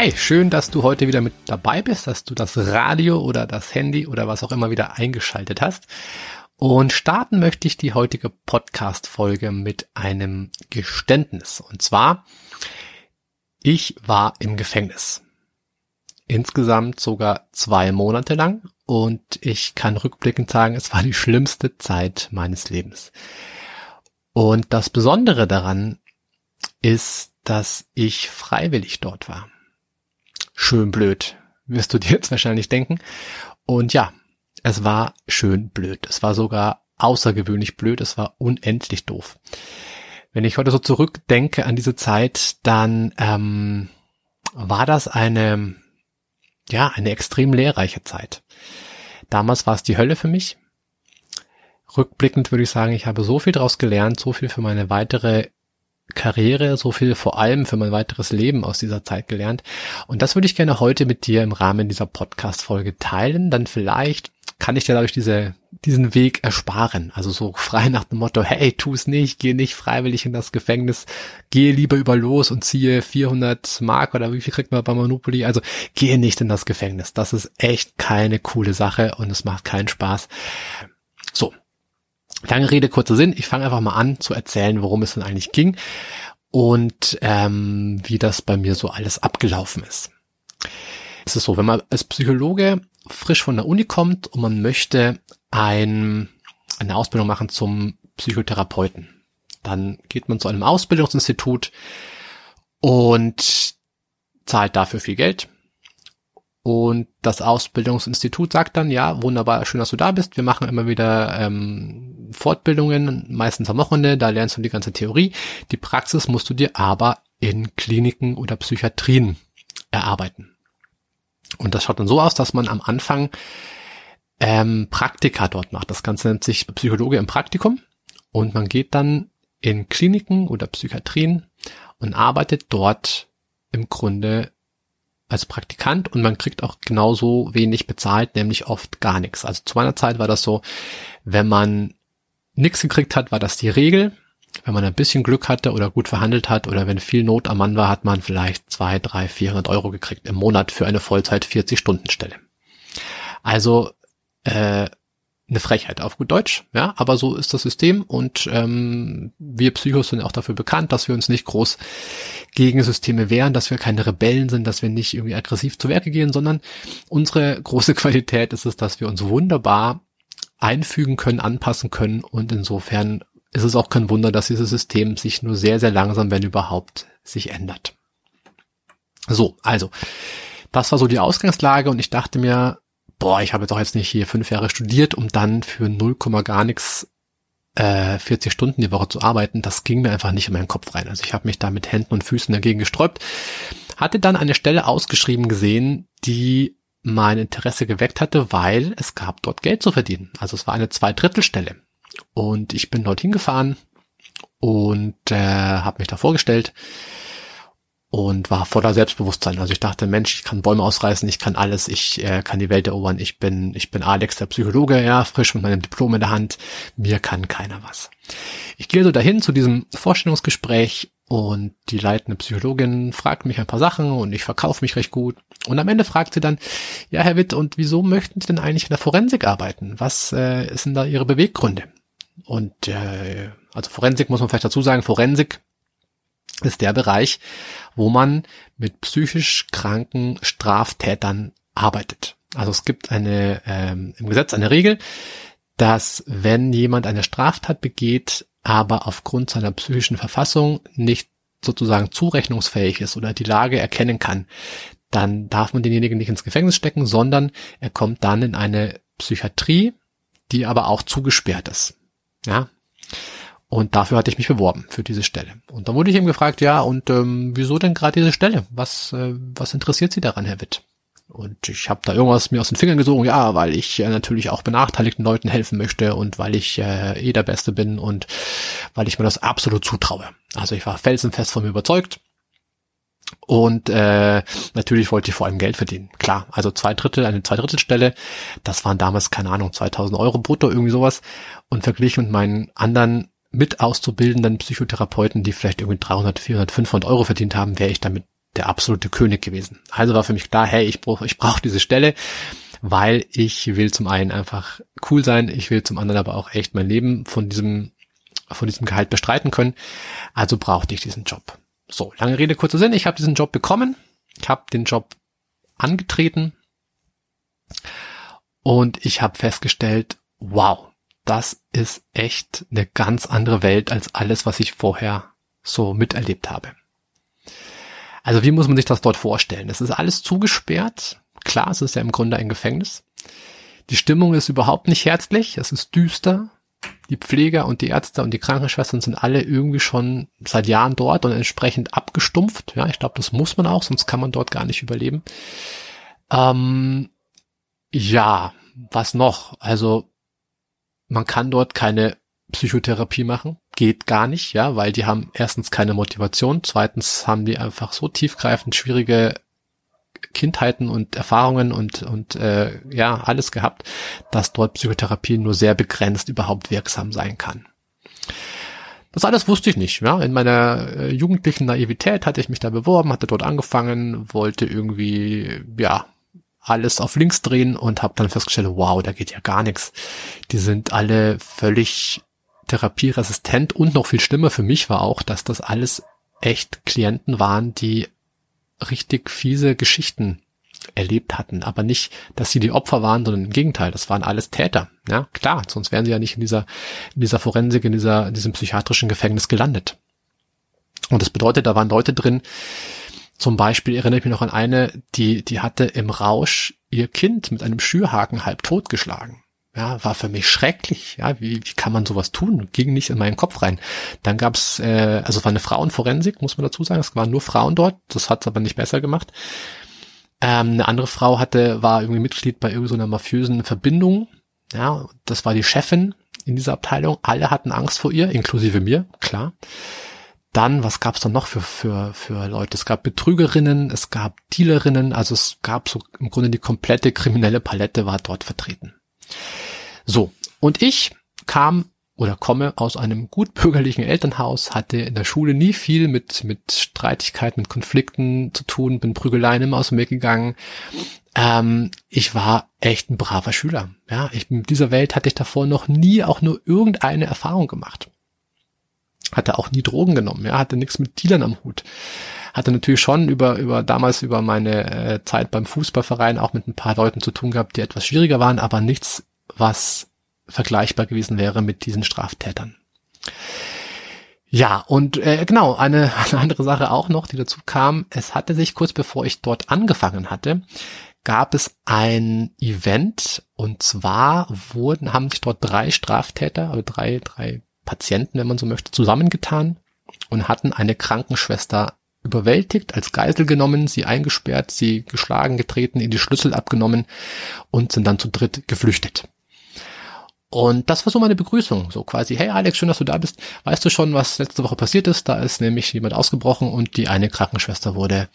Hi, schön, dass du heute wieder mit dabei bist, dass du das Radio oder das Handy oder was auch immer wieder eingeschaltet hast. Und starten möchte ich die heutige Podcast-Folge mit einem Geständnis. Und zwar, ich war im Gefängnis. Insgesamt sogar zwei Monate lang. Und ich kann rückblickend sagen, es war die schlimmste Zeit meines Lebens. Und das Besondere daran ist, dass ich freiwillig dort war schön blöd, wirst du dir jetzt wahrscheinlich denken. Und ja, es war schön blöd. Es war sogar außergewöhnlich blöd. Es war unendlich doof. Wenn ich heute so zurückdenke an diese Zeit, dann ähm, war das eine, ja, eine extrem lehrreiche Zeit. Damals war es die Hölle für mich. Rückblickend würde ich sagen, ich habe so viel daraus gelernt, so viel für meine weitere Karriere, so viel vor allem für mein weiteres Leben aus dieser Zeit gelernt. Und das würde ich gerne heute mit dir im Rahmen dieser Podcast-Folge teilen. Dann vielleicht kann ich dir dadurch diese, diesen Weg ersparen. Also so frei nach dem Motto, hey, tu es nicht, geh nicht freiwillig in das Gefängnis, gehe lieber über los und ziehe 400 Mark oder wie viel kriegt man bei Monopoly? Also gehe nicht in das Gefängnis. Das ist echt keine coole Sache und es macht keinen Spaß. So, Lange Rede, kurzer Sinn. Ich fange einfach mal an zu erzählen, worum es denn eigentlich ging und ähm, wie das bei mir so alles abgelaufen ist. Es ist so, wenn man als Psychologe frisch von der Uni kommt und man möchte ein, eine Ausbildung machen zum Psychotherapeuten, dann geht man zu einem Ausbildungsinstitut und zahlt dafür viel Geld und das Ausbildungsinstitut sagt dann, ja, wunderbar, schön, dass du da bist. Wir machen immer wieder ähm, Fortbildungen, meistens am Wochenende, da lernst du die ganze Theorie. Die Praxis musst du dir aber in Kliniken oder Psychiatrien erarbeiten. Und das schaut dann so aus, dass man am Anfang ähm, Praktika dort macht. Das Ganze nennt sich Psychologe im Praktikum. Und man geht dann in Kliniken oder Psychiatrien und arbeitet dort im Grunde als Praktikant und man kriegt auch genauso wenig bezahlt, nämlich oft gar nichts. Also zu meiner Zeit war das so, wenn man nichts gekriegt hat, war das die Regel. Wenn man ein bisschen Glück hatte oder gut verhandelt hat oder wenn viel Not am Mann war, hat man vielleicht zwei, drei, vierhundert Euro gekriegt im Monat für eine Vollzeit 40 Stunden Stelle. Also äh, eine Frechheit auf gut Deutsch, ja, aber so ist das System und ähm, wir Psychos sind auch dafür bekannt, dass wir uns nicht groß gegen wehren, dass wir keine Rebellen sind, dass wir nicht irgendwie aggressiv zu Werke gehen, sondern unsere große Qualität ist es, dass wir uns wunderbar einfügen können, anpassen können und insofern ist es auch kein Wunder, dass dieses System sich nur sehr, sehr langsam, wenn überhaupt, sich ändert. So, also, das war so die Ausgangslage und ich dachte mir, boah, ich habe doch jetzt nicht hier fünf Jahre studiert, um dann für 0, gar nichts äh, 40 Stunden die Woche zu arbeiten. Das ging mir einfach nicht in meinen Kopf rein. Also ich habe mich da mit Händen und Füßen dagegen gesträubt. Hatte dann eine Stelle ausgeschrieben gesehen, die mein Interesse geweckt hatte, weil es gab dort Geld zu verdienen. Also es war eine Zweidrittelstelle. Und ich bin dorthin gefahren und äh, habe mich da vorgestellt und war voller Selbstbewusstsein. Also ich dachte, Mensch, ich kann Bäume ausreißen, ich kann alles, ich äh, kann die Welt erobern, ich bin, ich bin Alex, der Psychologe, ja, frisch mit meinem Diplom in der Hand, mir kann keiner was. Ich gehe so dahin zu diesem Vorstellungsgespräch und die leitende Psychologin fragt mich ein paar Sachen und ich verkaufe mich recht gut. Und am Ende fragt sie dann, ja, Herr Witt, und wieso möchten Sie denn eigentlich in der Forensik arbeiten? Was äh, sind da Ihre Beweggründe? Und äh, also Forensik muss man vielleicht dazu sagen, Forensik ist der Bereich, wo man mit psychisch kranken Straftätern arbeitet. Also es gibt eine ähm, im Gesetz eine Regel, dass wenn jemand eine Straftat begeht, aber aufgrund seiner psychischen Verfassung nicht sozusagen zurechnungsfähig ist oder die Lage erkennen kann, dann darf man denjenigen nicht ins Gefängnis stecken, sondern er kommt dann in eine Psychiatrie, die aber auch zugesperrt ist. Ja. Und dafür hatte ich mich beworben für diese Stelle. Und dann wurde ich eben gefragt, ja, und ähm, wieso denn gerade diese Stelle? Was, äh, was interessiert Sie daran, Herr Witt? Und ich habe da irgendwas mir aus den Fingern gesogen, ja, weil ich äh, natürlich auch benachteiligten Leuten helfen möchte und weil ich äh, eh der Beste bin und weil ich mir das absolut zutraue. Also ich war felsenfest von mir überzeugt. Und äh, natürlich wollte ich vor allem Geld verdienen. Klar, also zwei Drittel, eine Zweidrittelstelle, das waren damals, keine Ahnung, 2000 Euro brutto, irgendwie sowas. Und verglichen mit meinen anderen mit auszubildenden Psychotherapeuten, die vielleicht irgendwie 300, 400, 500 Euro verdient haben, wäre ich damit der absolute König gewesen. Also war für mich klar, hey, ich brauche ich brauch diese Stelle, weil ich will zum einen einfach cool sein, ich will zum anderen aber auch echt mein Leben von diesem, von diesem Gehalt bestreiten können. Also brauchte ich diesen Job. So, lange Rede, kurzer Sinn. Ich habe diesen Job bekommen. Ich habe den Job angetreten und ich habe festgestellt, wow, das ist echt eine ganz andere Welt als alles, was ich vorher so miterlebt habe. Also wie muss man sich das dort vorstellen? Es ist alles zugesperrt. Klar, es ist ja im Grunde ein Gefängnis. Die Stimmung ist überhaupt nicht herzlich. Es ist düster. Die Pfleger und die Ärzte und die Krankenschwestern sind alle irgendwie schon seit Jahren dort und entsprechend abgestumpft. Ja, ich glaube, das muss man auch, sonst kann man dort gar nicht überleben. Ähm, ja, was noch? Also man kann dort keine Psychotherapie machen, geht gar nicht, ja, weil die haben erstens keine Motivation, zweitens haben die einfach so tiefgreifend schwierige Kindheiten und Erfahrungen und und äh, ja alles gehabt, dass dort Psychotherapie nur sehr begrenzt überhaupt wirksam sein kann. Das alles wusste ich nicht. Ja. In meiner äh, jugendlichen Naivität hatte ich mich da beworben, hatte dort angefangen, wollte irgendwie ja alles auf links drehen und habe dann festgestellt, wow, da geht ja gar nichts. Die sind alle völlig therapieresistent und noch viel schlimmer für mich war auch, dass das alles echt Klienten waren, die richtig fiese Geschichten erlebt hatten, aber nicht, dass sie die Opfer waren, sondern im Gegenteil, das waren alles Täter. Ja, klar, sonst wären sie ja nicht in dieser, in dieser Forensik, in dieser, in diesem psychiatrischen Gefängnis gelandet. Und das bedeutet, da waren Leute drin, zum Beispiel erinnere ich mich noch an eine, die, die hatte im Rausch ihr Kind mit einem Schürhaken halb totgeschlagen. Ja, war für mich schrecklich. Ja, wie, wie kann man sowas tun? Ging nicht in meinen Kopf rein. Dann gab's, äh, also es war eine Frauenforensik, muss man dazu sagen. Es waren nur Frauen dort. Das hat's aber nicht besser gemacht. Ähm, eine andere Frau hatte, war irgendwie Mitglied bei irgendeiner so mafiösen Verbindung. Ja, das war die Chefin in dieser Abteilung. Alle hatten Angst vor ihr, inklusive mir, klar. Dann, was gab es dann noch für, für, für Leute? Es gab Betrügerinnen, es gab Dealerinnen, also es gab so im Grunde die komplette kriminelle Palette war dort vertreten. So, und ich kam oder komme aus einem gut bürgerlichen Elternhaus, hatte in der Schule nie viel mit, mit Streitigkeiten, mit Konflikten zu tun, bin Prügeleien immer aus dem Weg gegangen. Ähm, ich war echt ein braver Schüler. Ja, ich, in dieser Welt hatte ich davor noch nie auch nur irgendeine Erfahrung gemacht hatte auch nie Drogen genommen, ja, hatte nichts mit Dealern am Hut. Hatte natürlich schon über, über damals über meine äh, Zeit beim Fußballverein auch mit ein paar Leuten zu tun gehabt, die etwas schwieriger waren, aber nichts, was vergleichbar gewesen wäre mit diesen Straftätern. Ja, und äh, genau, eine, eine andere Sache auch noch, die dazu kam, es hatte sich kurz bevor ich dort angefangen hatte, gab es ein Event und zwar wurden, haben sich dort drei Straftäter, also drei, drei Patienten, wenn man so möchte, zusammengetan und hatten eine Krankenschwester überwältigt, als Geisel genommen, sie eingesperrt, sie geschlagen, getreten, in die Schlüssel abgenommen und sind dann zu dritt geflüchtet. Und das war so meine Begrüßung, so quasi, hey Alex, schön, dass du da bist. Weißt du schon, was letzte Woche passiert ist? Da ist nämlich jemand ausgebrochen und die eine Krankenschwester wurde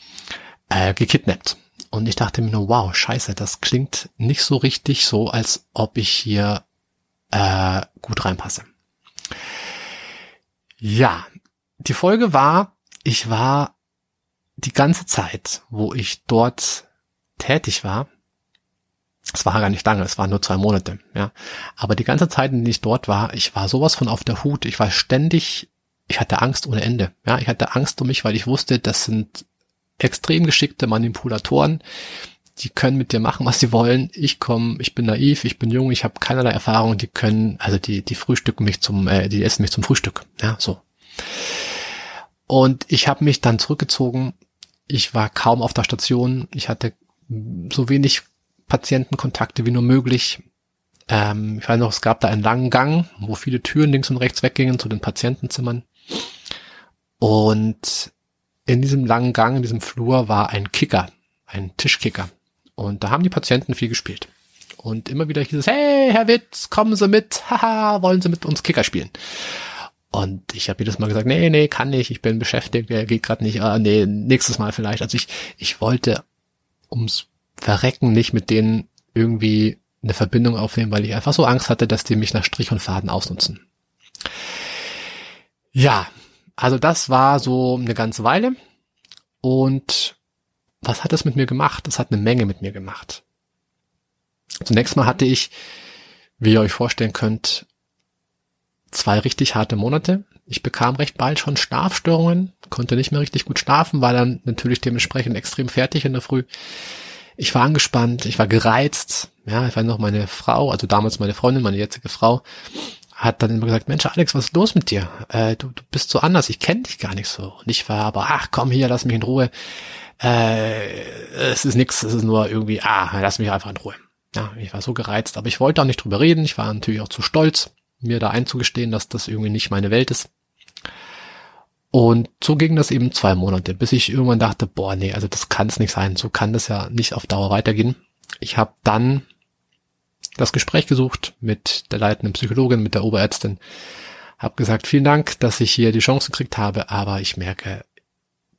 äh, gekidnappt. Und ich dachte mir nur, wow, scheiße, das klingt nicht so richtig so, als ob ich hier äh, gut reinpasse. Ja, die Folge war, ich war die ganze Zeit, wo ich dort tätig war, es war gar nicht lange, es waren nur zwei Monate, ja. Aber die ganze Zeit, in der ich dort war, ich war sowas von auf der Hut. Ich war ständig, ich hatte Angst ohne Ende. Ja, ich hatte Angst um mich, weil ich wusste, das sind extrem geschickte Manipulatoren, die können mit dir machen, was sie wollen. Ich komme, ich bin naiv, ich bin jung, ich habe keinerlei Erfahrung. Die können, also die, die frühstücken mich zum, äh, die essen mich zum Frühstück. Ja, so. Und ich habe mich dann zurückgezogen. Ich war kaum auf der Station. Ich hatte so wenig Patientenkontakte wie nur möglich. Ähm, ich weiß noch, es gab da einen langen Gang, wo viele Türen links und rechts weggingen zu den Patientenzimmern. Und in diesem langen Gang, in diesem Flur war ein Kicker, ein Tischkicker. Und da haben die Patienten viel gespielt. Und immer wieder hieß es, hey, Herr Witz, kommen Sie mit, haha, wollen Sie mit uns Kicker spielen? Und ich habe jedes Mal gesagt, nee, nee, kann nicht, ich bin beschäftigt, der geht gerade nicht, ah, nee, nächstes Mal vielleicht. Also ich, ich wollte ums Verrecken nicht mit denen irgendwie eine Verbindung aufnehmen, weil ich einfach so Angst hatte, dass die mich nach Strich und Faden ausnutzen. Ja, also das war so eine ganze Weile. Und was hat das mit mir gemacht? Das hat eine Menge mit mir gemacht. Zunächst mal hatte ich, wie ihr euch vorstellen könnt, zwei richtig harte Monate. Ich bekam recht bald schon Schlafstörungen, konnte nicht mehr richtig gut schlafen, war dann natürlich dementsprechend extrem fertig in der Früh. Ich war angespannt, ich war gereizt. Ja, ich weiß noch, meine Frau, also damals meine Freundin, meine jetzige Frau, hat dann immer gesagt, Mensch, Alex, was ist los mit dir? Äh, du, du bist so anders, ich kenne dich gar nicht so. Und ich war aber, ach komm hier, lass mich in Ruhe. Äh, es ist nix, es ist nur irgendwie, ah, lass mich einfach in Ruhe. Ja, ich war so gereizt, aber ich wollte auch nicht drüber reden. Ich war natürlich auch zu stolz, mir da einzugestehen, dass das irgendwie nicht meine Welt ist. Und so ging das eben zwei Monate, bis ich irgendwann dachte, boah, nee, also das kann es nicht sein. So kann das ja nicht auf Dauer weitergehen. Ich habe dann das Gespräch gesucht mit der leitenden Psychologin, mit der Oberärztin, habe gesagt, vielen Dank, dass ich hier die Chance gekriegt habe, aber ich merke,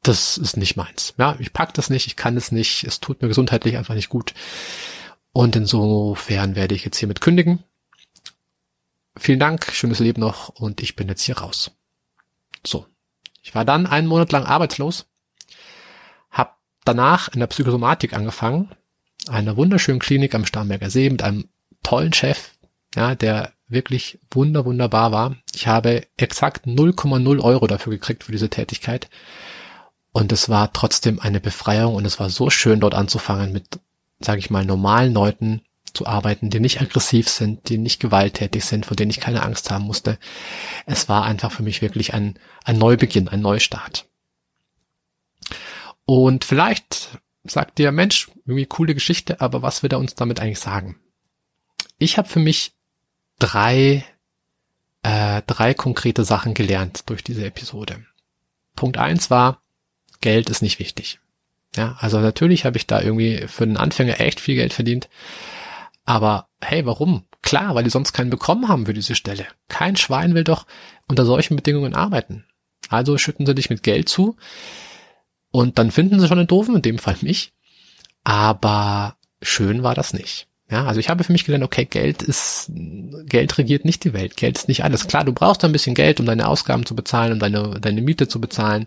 das ist nicht meins. Ja, ich pack das nicht, ich kann es nicht, es tut mir gesundheitlich einfach nicht gut. Und insofern werde ich jetzt hiermit kündigen. Vielen Dank, schönes Leben noch und ich bin jetzt hier raus. So. Ich war dann einen Monat lang arbeitslos, habe danach in der Psychosomatik angefangen, einer wunderschönen Klinik am Starnberger See mit einem tollen Chef, ja, der wirklich wunder, wunderbar war. Ich habe exakt 0,0 Euro dafür gekriegt für diese Tätigkeit. Und es war trotzdem eine Befreiung und es war so schön dort anzufangen mit, sage ich mal, normalen Leuten zu arbeiten, die nicht aggressiv sind, die nicht gewalttätig sind, vor denen ich keine Angst haben musste. Es war einfach für mich wirklich ein, ein Neubeginn, ein Neustart. Und vielleicht sagt ihr, Mensch, irgendwie coole Geschichte, aber was will er uns damit eigentlich sagen? Ich habe für mich drei, äh, drei konkrete Sachen gelernt durch diese Episode. Punkt eins war, Geld ist nicht wichtig. Ja, also natürlich habe ich da irgendwie für einen Anfänger echt viel Geld verdient. Aber hey, warum? Klar, weil die sonst keinen bekommen haben für diese Stelle. Kein Schwein will doch unter solchen Bedingungen arbeiten. Also schütten sie dich mit Geld zu und dann finden sie schon einen Doofen, in dem Fall mich. Aber schön war das nicht. Ja, also ich habe für mich gelernt, okay, Geld ist, Geld regiert nicht die Welt. Geld ist nicht alles. Klar, du brauchst ein bisschen Geld, um deine Ausgaben zu bezahlen, um deine, deine Miete zu bezahlen,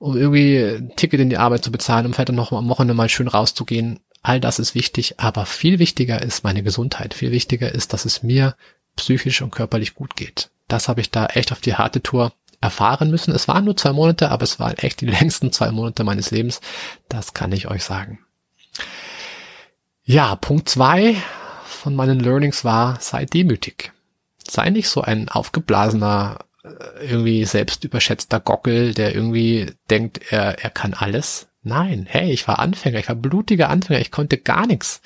um irgendwie ein Ticket in die Arbeit zu bezahlen, um vielleicht noch am Wochenende mal schön rauszugehen. All das ist wichtig, aber viel wichtiger ist meine Gesundheit. Viel wichtiger ist, dass es mir psychisch und körperlich gut geht. Das habe ich da echt auf die harte Tour erfahren müssen. Es waren nur zwei Monate, aber es waren echt die längsten zwei Monate meines Lebens. Das kann ich euch sagen. Ja, Punkt zwei von meinen Learnings war, sei demütig. Sei nicht so ein aufgeblasener, irgendwie selbst überschätzter Gockel, der irgendwie denkt, er, er kann alles. Nein, hey, ich war Anfänger, ich war blutiger Anfänger, ich konnte gar nichts.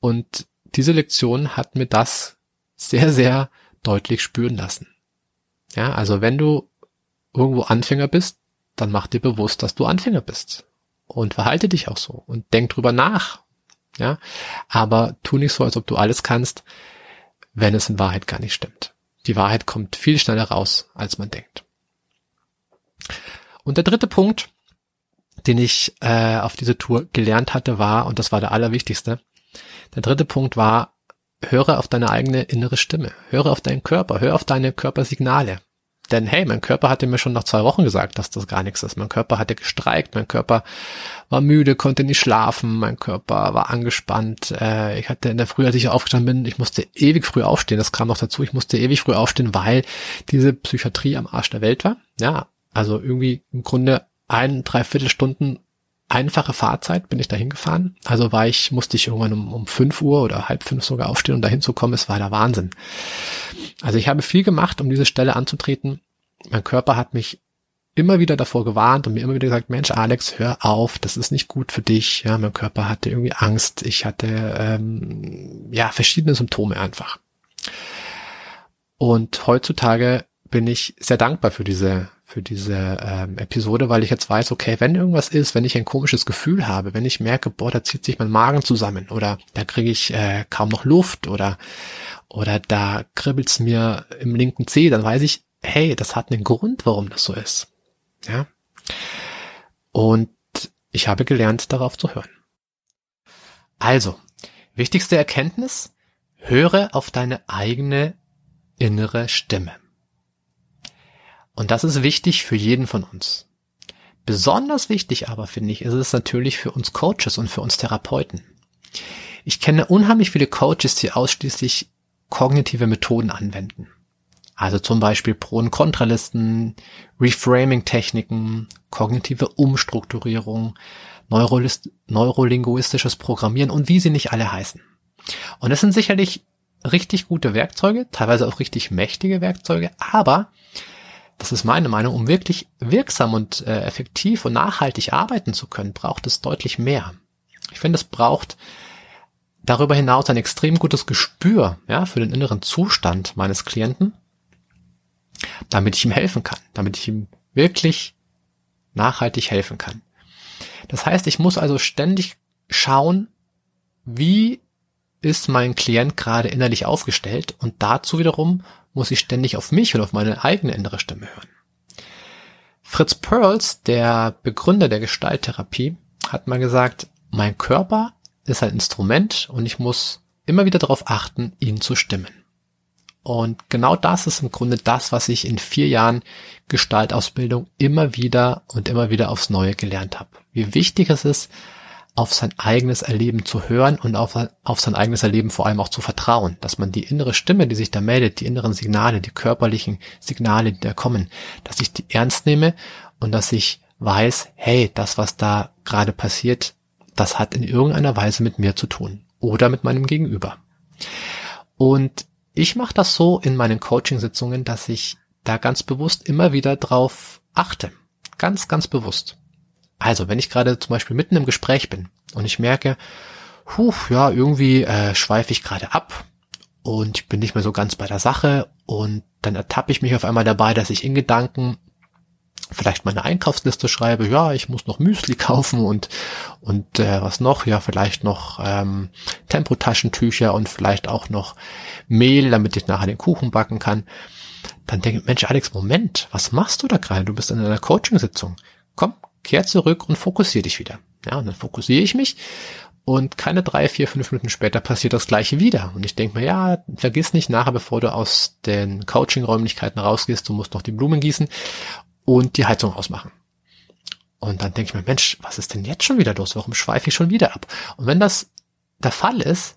Und diese Lektion hat mir das sehr, sehr deutlich spüren lassen. Ja, also wenn du irgendwo Anfänger bist, dann mach dir bewusst, dass du Anfänger bist. Und verhalte dich auch so und denk drüber nach, ja, aber tu nicht so, als ob du alles kannst, wenn es in Wahrheit gar nicht stimmt. Die Wahrheit kommt viel schneller raus, als man denkt. Und der dritte Punkt, den ich äh, auf diese Tour gelernt hatte, war, und das war der allerwichtigste, der dritte Punkt war, höre auf deine eigene innere Stimme, höre auf deinen Körper, höre auf deine Körpersignale. Denn hey, mein Körper hatte mir schon nach zwei Wochen gesagt, dass das gar nichts ist. Mein Körper hatte gestreikt, mein Körper war müde, konnte nicht schlafen, mein Körper war angespannt. Äh, ich hatte in der Früh, als ich aufgestanden bin, ich musste ewig früh aufstehen. Das kam noch dazu. Ich musste ewig früh aufstehen, weil diese Psychiatrie am Arsch der Welt war. Ja, also irgendwie im Grunde ein, dreiviertel Stunden einfache Fahrzeit bin ich da hingefahren. Also war ich, musste ich irgendwann um, um fünf Uhr oder halb fünf sogar aufstehen, um da hinzukommen. Es war der Wahnsinn. Also ich habe viel gemacht, um diese Stelle anzutreten. Mein Körper hat mich immer wieder davor gewarnt und mir immer wieder gesagt, Mensch, Alex, hör auf, das ist nicht gut für dich. Ja, mein Körper hatte irgendwie Angst, ich hatte ähm, ja verschiedene Symptome einfach. Und heutzutage bin ich sehr dankbar für diese für diese ähm, Episode, weil ich jetzt weiß, okay, wenn irgendwas ist, wenn ich ein komisches Gefühl habe, wenn ich merke, boah, da zieht sich mein Magen zusammen oder da kriege ich äh, kaum noch Luft oder oder da kribbelt's mir im linken Zeh, dann weiß ich, hey, das hat einen Grund, warum das so ist. Ja. Und ich habe gelernt, darauf zu hören. Also, wichtigste Erkenntnis, höre auf deine eigene innere Stimme. Und das ist wichtig für jeden von uns. Besonders wichtig aber, finde ich, ist es natürlich für uns Coaches und für uns Therapeuten. Ich kenne unheimlich viele Coaches, die ausschließlich kognitive Methoden anwenden. Also zum Beispiel Pro- und Kontralisten, Reframing-Techniken, kognitive Umstrukturierung, neurolinguistisches Programmieren und wie sie nicht alle heißen. Und das sind sicherlich richtig gute Werkzeuge, teilweise auch richtig mächtige Werkzeuge, aber das ist meine Meinung, um wirklich wirksam und äh, effektiv und nachhaltig arbeiten zu können, braucht es deutlich mehr. Ich finde, es braucht darüber hinaus ein extrem gutes Gespür ja, für den inneren Zustand meines Klienten, damit ich ihm helfen kann, damit ich ihm wirklich nachhaltig helfen kann. Das heißt, ich muss also ständig schauen, wie ist mein Klient gerade innerlich aufgestellt und dazu wiederum muss ich ständig auf mich und auf meine eigene innere Stimme hören. Fritz Perls, der Begründer der Gestalttherapie, hat mal gesagt, mein Körper ist ein Instrument und ich muss immer wieder darauf achten, ihn zu stimmen. Und genau das ist im Grunde das, was ich in vier Jahren Gestaltausbildung immer wieder und immer wieder aufs Neue gelernt habe. Wie wichtig es ist, auf sein eigenes Erleben zu hören und auf, auf sein eigenes Erleben vor allem auch zu vertrauen, dass man die innere Stimme, die sich da meldet, die inneren Signale, die körperlichen Signale, die da kommen, dass ich die ernst nehme und dass ich weiß, hey, das, was da gerade passiert, das hat in irgendeiner Weise mit mir zu tun oder mit meinem Gegenüber. Und ich mache das so in meinen Coaching-Sitzungen, dass ich da ganz bewusst immer wieder drauf achte. Ganz, ganz bewusst. Also, wenn ich gerade zum Beispiel mitten im Gespräch bin und ich merke, huh, ja, irgendwie äh, schweife ich gerade ab und ich bin nicht mehr so ganz bei der Sache und dann ertappe ich mich auf einmal dabei, dass ich in Gedanken vielleicht meine Einkaufsliste schreibe, ja, ich muss noch Müsli kaufen und und äh, was noch, ja, vielleicht noch ähm, Tempotaschentücher und vielleicht auch noch Mehl, damit ich nachher den Kuchen backen kann. Dann denke ich, Mensch, Alex, Moment, was machst du da gerade? Du bist in einer Coaching-Sitzung. Komm, kehr zurück und fokussier dich wieder. Ja, und dann fokussiere ich mich und keine drei, vier, fünf Minuten später passiert das gleiche wieder. Und ich denke mir, ja, vergiss nicht nachher, bevor du aus den Coaching-Räumlichkeiten rausgehst, du musst noch die Blumen gießen und die Heizung ausmachen. Und dann denke ich mir, Mensch, was ist denn jetzt schon wieder los? Warum schweife ich schon wieder ab? Und wenn das der Fall ist,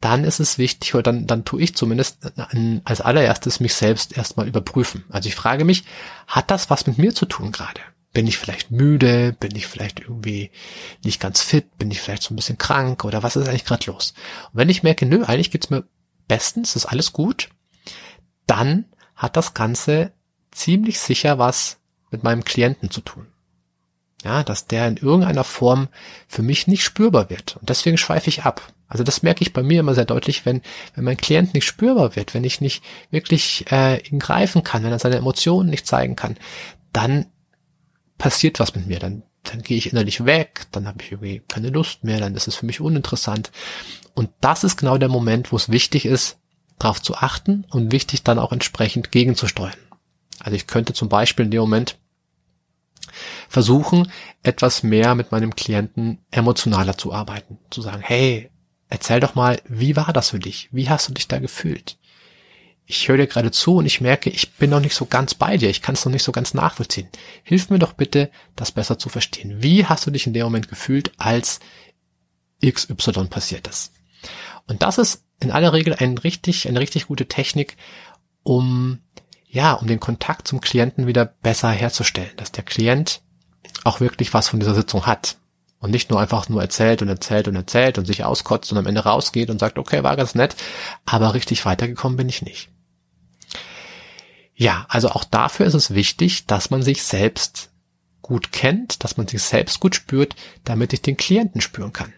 dann ist es wichtig, oder dann, dann tue ich zumindest als allererstes mich selbst erstmal überprüfen. Also ich frage mich, hat das was mit mir zu tun gerade? Bin ich vielleicht müde? Bin ich vielleicht irgendwie nicht ganz fit? Bin ich vielleicht so ein bisschen krank? Oder was ist eigentlich gerade los? Und wenn ich merke, nö, eigentlich geht's mir bestens, ist alles gut, dann hat das Ganze ziemlich sicher was mit meinem Klienten zu tun. Ja, dass der in irgendeiner Form für mich nicht spürbar wird. Und deswegen schweife ich ab. Also das merke ich bei mir immer sehr deutlich, wenn, wenn mein Klient nicht spürbar wird, wenn ich nicht wirklich äh, ihn greifen kann, wenn er seine Emotionen nicht zeigen kann, dann passiert was mit mir, dann, dann gehe ich innerlich weg, dann habe ich irgendwie keine Lust mehr, dann ist es für mich uninteressant. Und das ist genau der Moment, wo es wichtig ist, darauf zu achten und wichtig dann auch entsprechend gegenzusteuern. Also ich könnte zum Beispiel in dem Moment versuchen, etwas mehr mit meinem Klienten emotionaler zu arbeiten. Zu sagen, hey, erzähl doch mal, wie war das für dich? Wie hast du dich da gefühlt? Ich höre dir gerade zu und ich merke, ich bin noch nicht so ganz bei dir, ich kann es noch nicht so ganz nachvollziehen. Hilf mir doch bitte, das besser zu verstehen. Wie hast du dich in dem Moment gefühlt, als XY passiert ist? Und das ist in aller Regel ein richtig, eine richtig gute Technik, um, ja, um den Kontakt zum Klienten wieder besser herzustellen, dass der Klient auch wirklich was von dieser Sitzung hat und nicht nur einfach nur erzählt und erzählt und erzählt und sich auskotzt und am Ende rausgeht und sagt, okay, war ganz nett, aber richtig weitergekommen bin ich nicht. Ja, also auch dafür ist es wichtig, dass man sich selbst gut kennt, dass man sich selbst gut spürt, damit ich den Klienten spüren kann.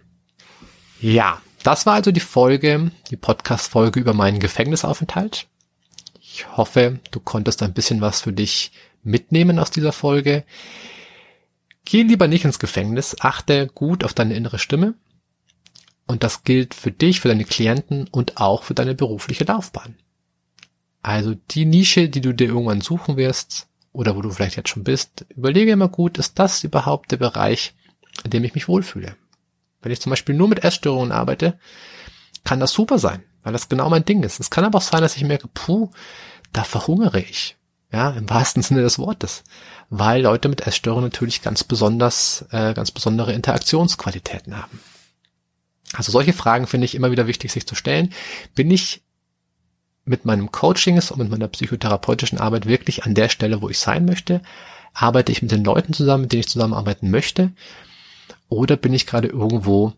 Ja, das war also die Folge, die Podcast-Folge über meinen Gefängnisaufenthalt. Ich hoffe, du konntest ein bisschen was für dich mitnehmen aus dieser Folge. Geh lieber nicht ins Gefängnis, achte gut auf deine innere Stimme. Und das gilt für dich, für deine Klienten und auch für deine berufliche Laufbahn. Also die Nische, die du dir irgendwann suchen wirst oder wo du vielleicht jetzt schon bist, überlege immer gut, ist das überhaupt der Bereich, in dem ich mich wohlfühle? Wenn ich zum Beispiel nur mit Essstörungen arbeite, kann das super sein, weil das genau mein Ding ist. Es kann aber auch sein, dass ich merke, puh, da verhungere ich. Ja, im wahrsten Sinne des Wortes. Weil Leute mit Essstörungen natürlich ganz besonders, äh, ganz besondere Interaktionsqualitäten haben. Also solche Fragen finde ich immer wieder wichtig, sich zu stellen. Bin ich mit meinem Coachings und mit meiner psychotherapeutischen Arbeit wirklich an der Stelle, wo ich sein möchte? Arbeite ich mit den Leuten zusammen, mit denen ich zusammenarbeiten möchte? Oder bin ich gerade irgendwo,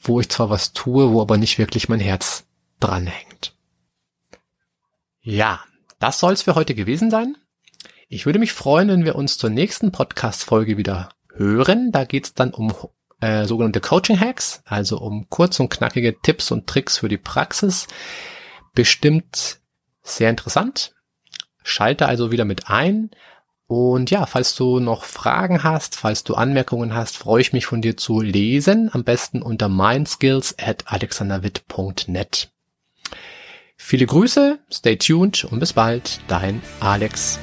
wo ich zwar was tue, wo aber nicht wirklich mein Herz dranhängt? Ja, das soll's für heute gewesen sein. Ich würde mich freuen, wenn wir uns zur nächsten Podcast-Folge wieder hören. Da geht's dann um äh, sogenannte Coaching-Hacks, also um kurz und knackige Tipps und Tricks für die Praxis. Bestimmt sehr interessant. Schalte also wieder mit ein. Und ja, falls du noch Fragen hast, falls du Anmerkungen hast, freue ich mich von dir zu lesen. Am besten unter mindskills at alexanderwitt.net. Viele Grüße, stay tuned und bis bald, dein Alex.